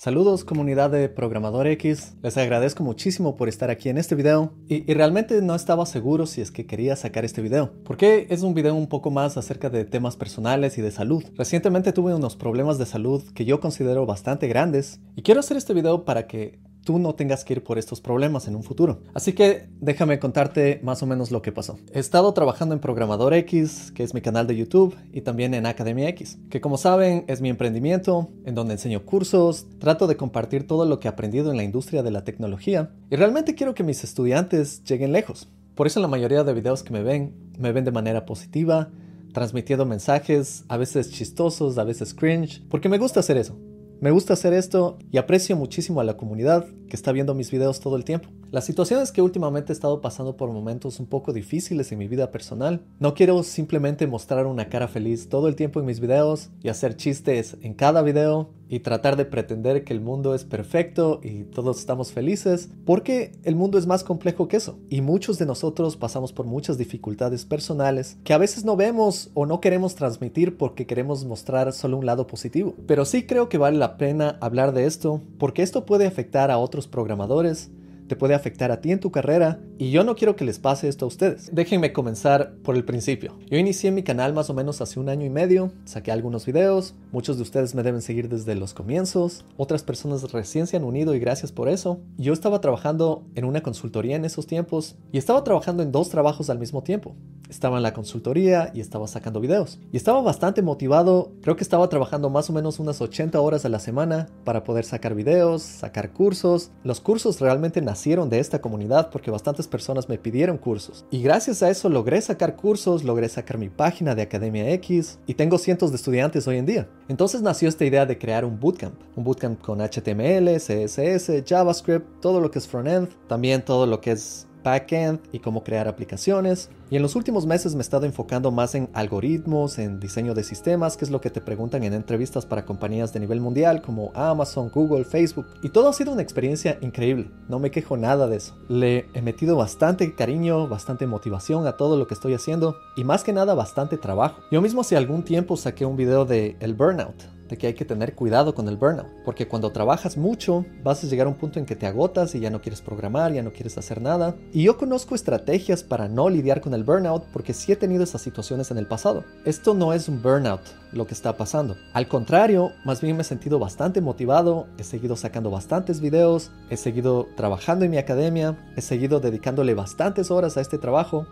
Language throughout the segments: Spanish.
Saludos comunidad de Programador X, les agradezco muchísimo por estar aquí en este video y, y, realmente no estaba seguro si es que quería sacar este video, porque es un video un poco más acerca de temas personales y de salud. Recientemente tuve unos problemas de salud que yo considero bastante grandes y quiero hacer este video para que tú no tengas que ir por estos problemas en un futuro. Así que déjame contarte más o menos lo que pasó. He estado trabajando en Programador X, que es mi canal de YouTube, y también en Academia X, que como saben es mi emprendimiento, en donde enseño cursos, trato de compartir todo lo que he aprendido en la industria de la tecnología, y realmente quiero que mis estudiantes lleguen lejos. Por eso la mayoría de videos que me ven, me ven de manera positiva, transmitiendo mensajes, a veces chistosos, a veces cringe, porque me gusta hacer eso. Me gusta hacer esto y aprecio muchísimo a la comunidad que está viendo mis videos todo el tiempo. La situación es que últimamente he estado pasando por momentos un poco difíciles en mi vida personal. No quiero simplemente mostrar una cara feliz todo el tiempo en mis videos y hacer chistes en cada video y tratar de pretender que el mundo es perfecto y todos estamos felices, porque el mundo es más complejo que eso. Y muchos de nosotros pasamos por muchas dificultades personales que a veces no vemos o no queremos transmitir porque queremos mostrar solo un lado positivo. Pero sí creo que vale la pena hablar de esto porque esto puede afectar a otros programadores te puede afectar a ti en tu carrera y yo no quiero que les pase esto a ustedes. Déjenme comenzar por el principio. Yo inicié mi canal más o menos hace un año y medio, saqué algunos videos, muchos de ustedes me deben seguir desde los comienzos, otras personas recién se han unido y gracias por eso. Yo estaba trabajando en una consultoría en esos tiempos y estaba trabajando en dos trabajos al mismo tiempo. Estaba en la consultoría y estaba sacando videos. Y estaba bastante motivado, creo que estaba trabajando más o menos unas 80 horas a la semana para poder sacar videos, sacar cursos. Los cursos realmente nacieron de esta comunidad porque bastantes personas me pidieron cursos. Y gracias a eso logré sacar cursos, logré sacar mi página de Academia X y tengo cientos de estudiantes hoy en día. Entonces nació esta idea de crear un bootcamp. Un bootcamp con HTML, CSS, JavaScript, todo lo que es frontend, también todo lo que es backend y cómo crear aplicaciones. Y en los últimos meses me he estado enfocando más en algoritmos, en diseño de sistemas, que es lo que te preguntan en entrevistas para compañías de nivel mundial como Amazon, Google, Facebook. Y todo ha sido una experiencia increíble, no me quejo nada de eso. Le he metido bastante cariño, bastante motivación a todo lo que estoy haciendo y más que nada bastante trabajo. Yo mismo hace algún tiempo saqué un video de el burnout, de que hay que tener cuidado con el burnout, porque cuando trabajas mucho vas a llegar a un punto en que te agotas y ya no quieres programar, ya no quieres hacer nada. Y yo conozco estrategias para no lidiar con el burnout porque sí he tenido esas situaciones en el pasado. Esto no es un burnout lo que está pasando. Al contrario, más bien me he sentido bastante motivado, he seguido sacando bastantes videos, he seguido trabajando en mi academia, he seguido dedicándole bastantes horas a este trabajo.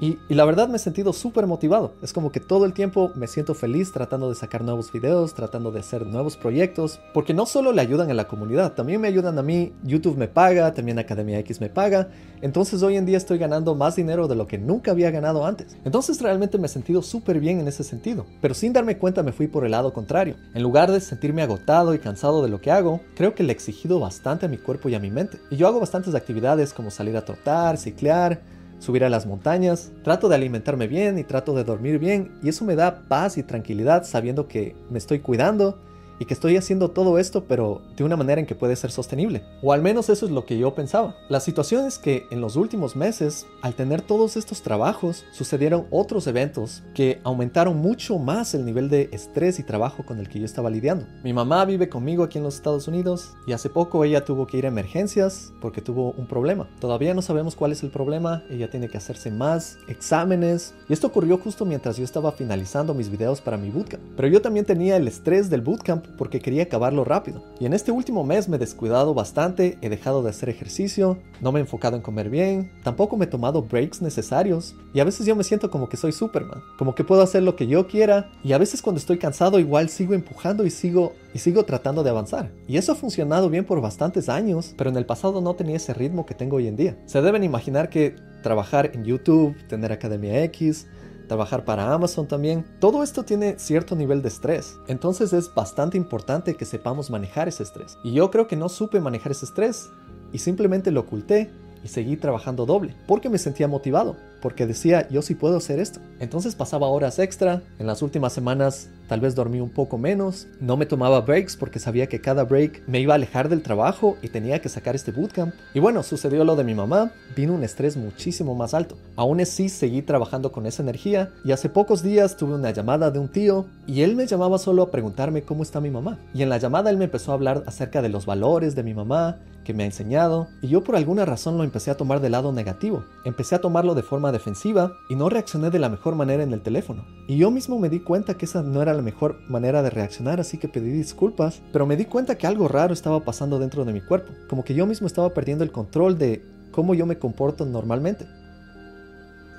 Y, la verdad me he sentido súper motivado. Es como que todo el tiempo me siento feliz tratando de sacar nuevos videos, tratando de hacer nuevos proyectos, porque no solo le ayudan a la comunidad, también me ayudan a mí. YouTube me paga, también Academia X me paga. Entonces hoy en día estoy ganando más dinero de lo que nunca había ganado antes. Entonces realmente me he sentido súper bien en ese sentido. Pero sin darme cuenta me fui por el lado contrario. En lugar de sentirme agotado y cansado de lo que hago, creo que le he exigido bastante a mi cuerpo y a mi mente. Y yo hago bastantes actividades como salir a trotar, ciclar, subir a las montañas, trato de alimentarme bien y trato de dormir bien y eso me da paz y tranquilidad sabiendo que me estoy cuidando y que estoy haciendo todo esto pero de una manera en que puede ser sostenible. O al menos eso es lo que yo pensaba. La situación es que en los últimos meses, al tener todos estos trabajos, sucedieron otros eventos que aumentaron mucho más el nivel de estrés y trabajo con el que yo estaba lidiando. Mi mamá vive conmigo aquí en los Estados Unidos y hace poco ella tuvo que ir a emergencias porque tuvo un problema. Todavía no sabemos cuál es el problema, ella tiene que hacerse más exámenes y esto ocurrió justo mientras yo estaba finalizando mis videos para mi bootcamp. Pero yo también tenía el estrés del bootcamp porque quería acabarlo rápido. Y en este último mes me he descuidado bastante, he dejado de hacer ejercicio, no me he enfocado en comer bien, tampoco me he tomado breaks necesarios y a veces yo me siento como que soy Superman, como que puedo hacer lo que yo quiera y a veces cuando estoy cansado igual sigo empujando y sigo y sigo tratando de avanzar. Y eso ha funcionado bien por bastantes años, pero en el pasado no tenía ese ritmo que tengo hoy en día. Se deben imaginar que trabajar en YouTube, tener Academia X, trabajar para Amazon también. Todo esto tiene cierto nivel de estrés. Entonces es bastante importante que sepamos manejar ese estrés. Y yo creo que no supe manejar ese estrés y simplemente lo oculté y seguí trabajando doble porque me sentía motivado porque decía, yo sí puedo hacer esto. Entonces pasaba horas extra, en las últimas semanas tal vez dormí un poco menos, no me tomaba breaks porque sabía que cada break me iba a alejar del trabajo y tenía que sacar este bootcamp. Y bueno, sucedió lo de mi mamá, vino un estrés muchísimo más alto. Aún así seguí trabajando con esa energía y hace pocos días tuve una llamada de un tío y él me llamaba solo a preguntarme cómo está mi mamá. Y en la llamada él me empezó a hablar acerca de los valores de mi mamá, que me ha enseñado, y yo por alguna razón lo empecé a tomar del lado negativo. Empecé a tomarlo de forma defensiva y no reaccioné de la mejor manera en el teléfono. Y yo mismo me di cuenta que esa no era la mejor manera de reaccionar, así que pedí disculpas, pero me di cuenta que algo raro estaba pasando dentro de mi cuerpo, como que yo mismo estaba perdiendo el control de cómo yo me comporto normalmente.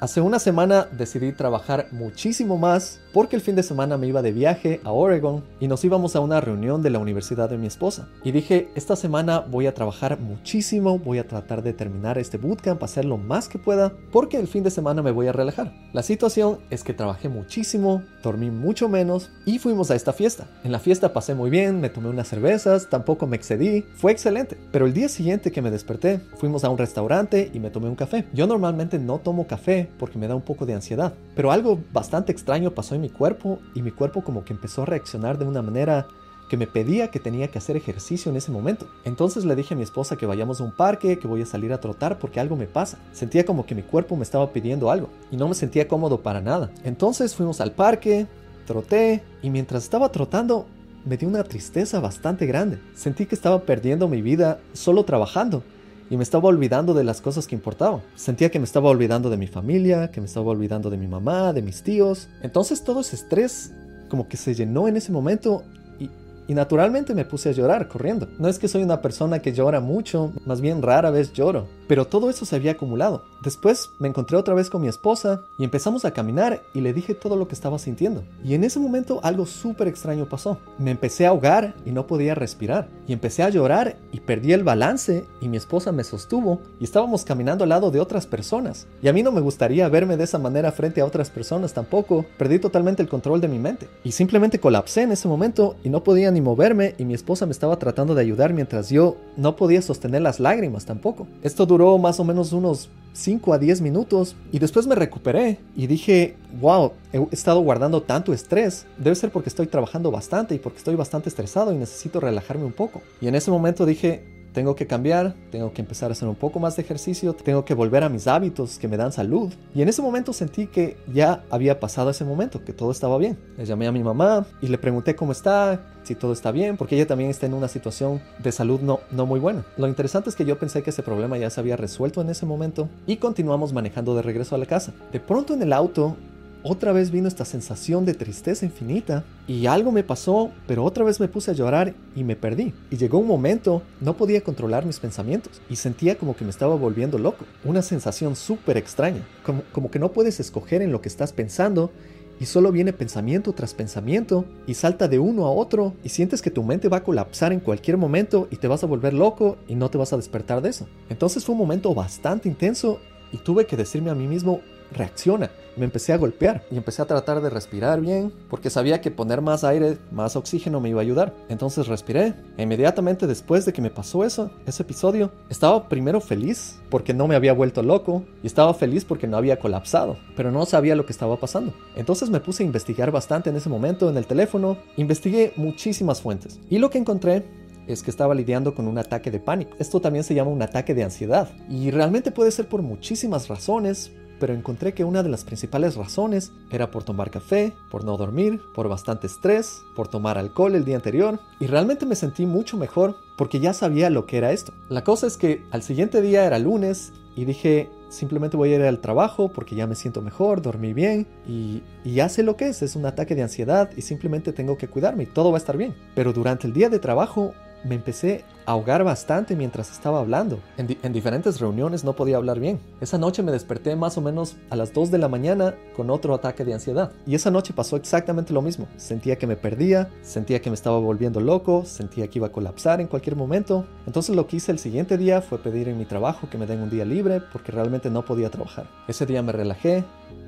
Hace una semana decidí trabajar muchísimo más porque el fin de semana me iba de viaje a Oregon y nos íbamos a una reunión de la universidad de mi esposa. Y dije, esta semana voy a trabajar muchísimo, voy a tratar de terminar este bootcamp, hacer lo más que pueda, porque el fin de semana me voy a relajar. La situación es que trabajé muchísimo, dormí mucho menos y fuimos a esta fiesta. En la fiesta pasé muy bien, me tomé unas cervezas, tampoco me excedí, fue excelente. Pero el día siguiente que me desperté, fuimos a un restaurante y me tomé un café. Yo normalmente no tomo café porque me da un poco de ansiedad, pero algo bastante extraño pasó en mi cuerpo y mi cuerpo como que empezó a reaccionar de una manera que me pedía que tenía que hacer ejercicio en ese momento. Entonces le dije a mi esposa que vayamos a un parque, que voy a salir a trotar porque algo me pasa. Sentía como que mi cuerpo me estaba pidiendo algo y no me sentía cómodo para nada. Entonces fuimos al parque, troté y mientras estaba trotando me dio una tristeza bastante grande. Sentí que estaba perdiendo mi vida solo trabajando y me estaba olvidando de las cosas que importaban. Sentía que me estaba olvidando de mi familia, que me estaba olvidando de mi mamá, de mis tíos. Entonces todo ese estrés como que se llenó en ese momento y, y naturalmente me puse a llorar corriendo. No es que soy una persona que llora mucho, más bien rara vez lloro. Pero todo eso se había acumulado. Después me encontré otra vez con mi esposa y empezamos a caminar y le dije todo lo que estaba sintiendo. Y en ese momento algo súper extraño pasó. Me empecé a ahogar y no podía respirar. Y empecé a llorar y perdí el balance y mi esposa me sostuvo y estábamos caminando al lado de otras personas. Y a mí no me gustaría verme de esa manera frente a otras personas tampoco. Perdí totalmente el control de mi mente. Y simplemente colapsé en ese momento y no podía ni moverme y mi esposa me estaba tratando de ayudar mientras yo no podía sostener las lágrimas tampoco. Esto duró más o menos unos 5 a 10 minutos y después me recuperé y dije, wow, he estado guardando tanto estrés, debe ser porque estoy trabajando bastante y porque estoy bastante estresado y necesito relajarme un poco. Y en ese momento dije, tengo que cambiar, tengo que empezar a hacer un poco más de ejercicio, tengo que volver a mis hábitos que me dan salud. Y en ese momento sentí que ya había pasado ese momento, que todo estaba bien. Le llamé a mi mamá y le pregunté cómo está, si todo está bien, porque ella también está en una situación de salud no, no muy buena. Lo interesante es que yo pensé que ese problema ya se había resuelto en ese momento y continuamos manejando de regreso a la casa. De pronto en el auto otra vez vino esta sensación de tristeza infinita y algo me pasó, pero otra vez me puse a llorar y me perdí. Y llegó un momento, no podía controlar mis pensamientos y sentía como que me estaba volviendo loco. Una sensación súper extraña, como, como que no puedes escoger en lo que estás pensando y solo viene pensamiento tras pensamiento y salta de uno a otro y sientes que tu mente va a colapsar en cualquier momento y te vas a volver loco y no te vas a despertar de eso. Entonces fue un momento bastante intenso y tuve que decirme a mí mismo, reacciona. Me empecé a golpear y empecé a tratar de respirar bien porque sabía que poner más aire, más oxígeno me iba a ayudar. Entonces respiré. E inmediatamente después de que me pasó eso, ese episodio, estaba primero feliz porque no me había vuelto loco y estaba feliz porque no había colapsado, pero no sabía lo que estaba pasando. Entonces me puse a investigar bastante en ese momento en el teléfono, investigué muchísimas fuentes y lo que encontré es que estaba lidiando con un ataque de pánico. Esto también se llama un ataque de ansiedad y realmente puede ser por muchísimas razones, pero encontré que una de las principales razones era por tomar café, por no dormir, por bastante estrés, por tomar alcohol el día anterior, y realmente me sentí mucho mejor porque ya sabía lo que era esto. La cosa es que al siguiente día era lunes y dije, simplemente voy a ir al trabajo porque ya me siento mejor, dormí bien y, y, ya sé lo que es, es un ataque de ansiedad y simplemente tengo que cuidarme y todo va a estar bien. Pero durante el día de trabajo me empecé a ahogar bastante mientras estaba hablando. En, di en, diferentes reuniones no podía hablar bien. Esa noche me desperté más o menos a las 2 de la mañana con otro ataque de ansiedad. Y esa noche pasó exactamente lo mismo. Sentía que me perdía, sentía que me estaba volviendo loco, sentía que iba a colapsar en cualquier momento. Entonces lo que hice el siguiente día fue pedir en mi trabajo que me den un día libre porque realmente no podía trabajar. Ese día me relajé,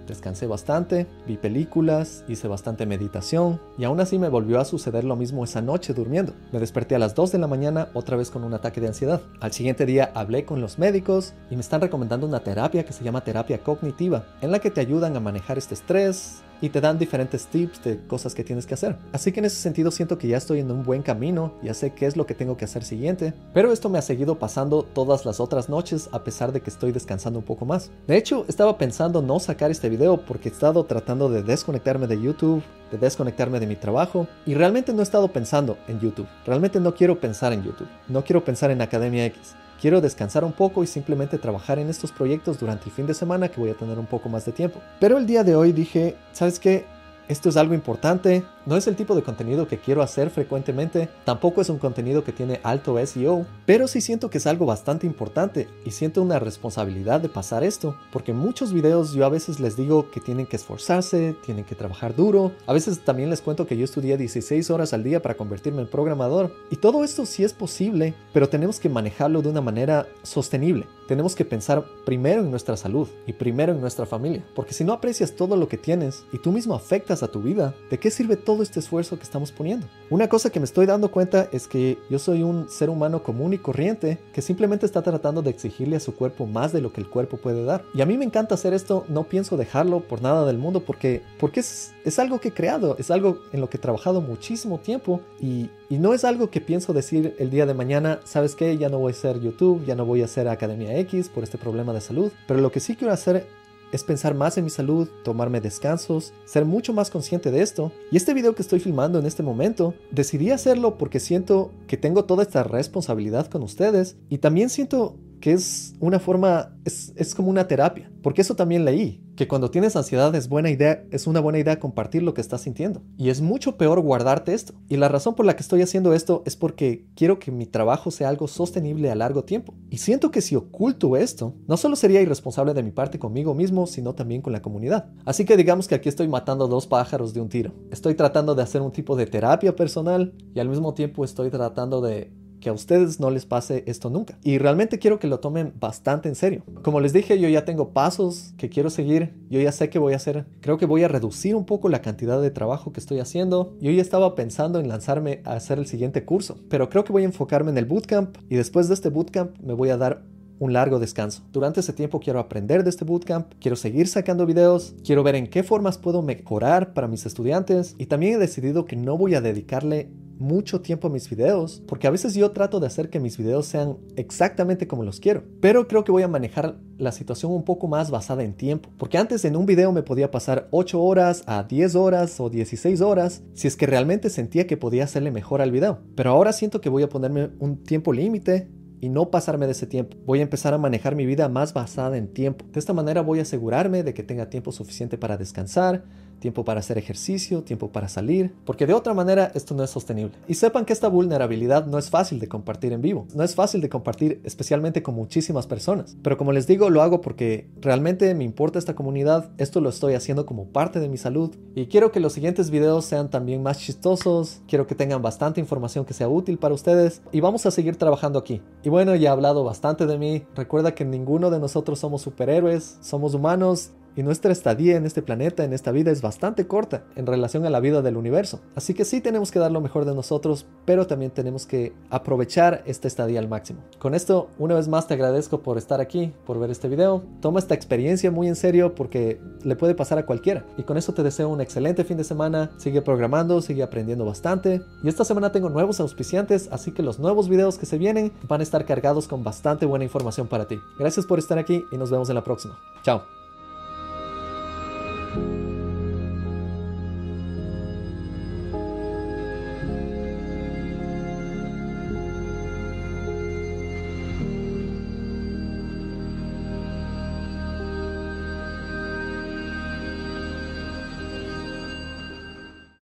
Descansé bastante, vi películas, hice bastante meditación y aún así me volvió a suceder lo mismo esa noche durmiendo. Me desperté a las 2 de la mañana otra vez con un ataque de ansiedad. Al siguiente día hablé con los médicos y me están recomendando una terapia que se llama terapia cognitiva, en la que te ayudan a manejar este estrés, y te dan diferentes tips de cosas que tienes que hacer. Así que en ese sentido siento que ya estoy en un buen camino, ya sé qué es lo que tengo que hacer siguiente, pero esto me ha seguido pasando todas las otras noches a pesar de que estoy descansando un poco más. De hecho, estaba pensando no sacar este video porque he estado tratando de desconectarme de YouTube, de desconectarme de mi trabajo y realmente no he estado pensando en YouTube. Realmente no quiero pensar en YouTube, no quiero pensar en Academia X. Quiero descansar un poco y simplemente trabajar en estos proyectos durante el fin de semana que voy a tener un poco más de tiempo. Pero el día de hoy dije, ¿sabes qué? Esto es algo importante, no es el tipo de contenido que quiero hacer frecuentemente, tampoco es un contenido que tiene alto SEO, pero sí siento que es algo bastante importante y siento una responsabilidad de pasar esto, porque en muchos videos yo a veces les digo que tienen que esforzarse, tienen que trabajar duro, a veces también les cuento que yo estudié 16 horas al día para convertirme en programador, y todo esto sí es posible, pero tenemos que manejarlo de una manera sostenible. Tenemos que pensar primero en nuestra salud y primero en nuestra familia, porque si no aprecias todo lo que tienes y tú mismo afectas a tu vida, ¿de qué sirve todo este esfuerzo que estamos poniendo? Una cosa que me estoy dando cuenta es que yo soy un ser humano común y corriente que simplemente está tratando de exigirle a su cuerpo más de lo que el cuerpo puede dar. Y a mí me encanta hacer esto, no pienso dejarlo por nada del mundo porque, porque es, es algo que he creado, es algo en lo que he trabajado muchísimo tiempo y, y no es algo que pienso decir el día de mañana, ¿sabes qué? Ya no voy a hacer YouTube, ya no voy a hacer Academia X por este problema de salud, pero lo que sí quiero hacer es pensar más en mi salud, tomarme descansos, ser mucho más consciente de esto. Y este video que estoy filmando en este momento, decidí hacerlo porque siento que tengo toda esta responsabilidad con ustedes y también siento que es una forma, es, es, como una terapia, porque eso también leí, que cuando tienes ansiedad es buena idea, es una buena idea compartir lo que estás sintiendo. Y es mucho peor guardarte esto. Y la razón por la que estoy haciendo esto es porque quiero que mi trabajo sea algo sostenible a largo tiempo. Y siento que si oculto esto, no solo sería irresponsable de mi parte conmigo mismo, sino también con la comunidad. Así que digamos que aquí estoy matando dos pájaros de un tiro. Estoy tratando de hacer un tipo de terapia personal y al mismo tiempo estoy tratando de que a ustedes no les pase esto nunca. Y realmente quiero que lo tomen bastante en serio. Como les dije, yo ya tengo pasos que quiero seguir. Yo ya sé qué voy a hacer. Creo que voy a reducir un poco la cantidad de trabajo que estoy haciendo. Yo ya estaba pensando en lanzarme a hacer el siguiente curso. Pero creo que voy a enfocarme en el bootcamp. Y después de este bootcamp me voy a dar un largo descanso. Durante ese tiempo quiero aprender de este bootcamp, quiero seguir sacando videos, quiero ver en qué formas puedo mejorar para mis estudiantes y también he decidido que no voy a dedicarle mucho tiempo a mis videos, porque a veces yo trato de hacer que mis videos sean exactamente como los quiero, pero creo que voy a manejar la situación un poco más basada en tiempo, porque antes en un video me podía pasar 8 horas a 10 horas o 16 horas si es que realmente sentía que podía hacerle mejor al video, pero ahora siento que voy a ponerme un tiempo límite y no pasarme de ese tiempo. Voy a empezar a manejar mi vida más basada en tiempo. De esta manera voy a asegurarme de que tenga tiempo suficiente para descansar, tiempo para hacer ejercicio, tiempo para salir, porque de otra manera esto no es sostenible. Y sepan que esta vulnerabilidad no es fácil de compartir en vivo, no es fácil de compartir especialmente con muchísimas personas, pero como les digo lo hago porque realmente me importa esta comunidad, esto lo estoy haciendo como parte de mi salud y quiero que los siguientes videos sean también más chistosos, quiero que tengan bastante información que sea útil para ustedes y vamos a seguir trabajando aquí. Y bueno, ya he hablado bastante de mí, recuerda que ninguno de nosotros somos superhéroes, somos humanos y nuestra estadía en este planeta, en esta vida, es bastante corta en relación a la vida del universo. Así que sí tenemos que dar lo mejor de nosotros, pero también tenemos que aprovechar esta estadía al máximo. Con esto, una vez más te agradezco por estar aquí, por ver este video. Toma esta experiencia muy en serio porque le puede pasar a cualquiera. Y con eso te deseo un excelente fin de semana. Sigue programando, sigue aprendiendo bastante. Y esta semana tengo nuevos auspiciantes, así que los nuevos videos que se vienen van a estar cargados con bastante buena información para ti. Gracias por estar aquí y nos vemos en la próxima. Chao.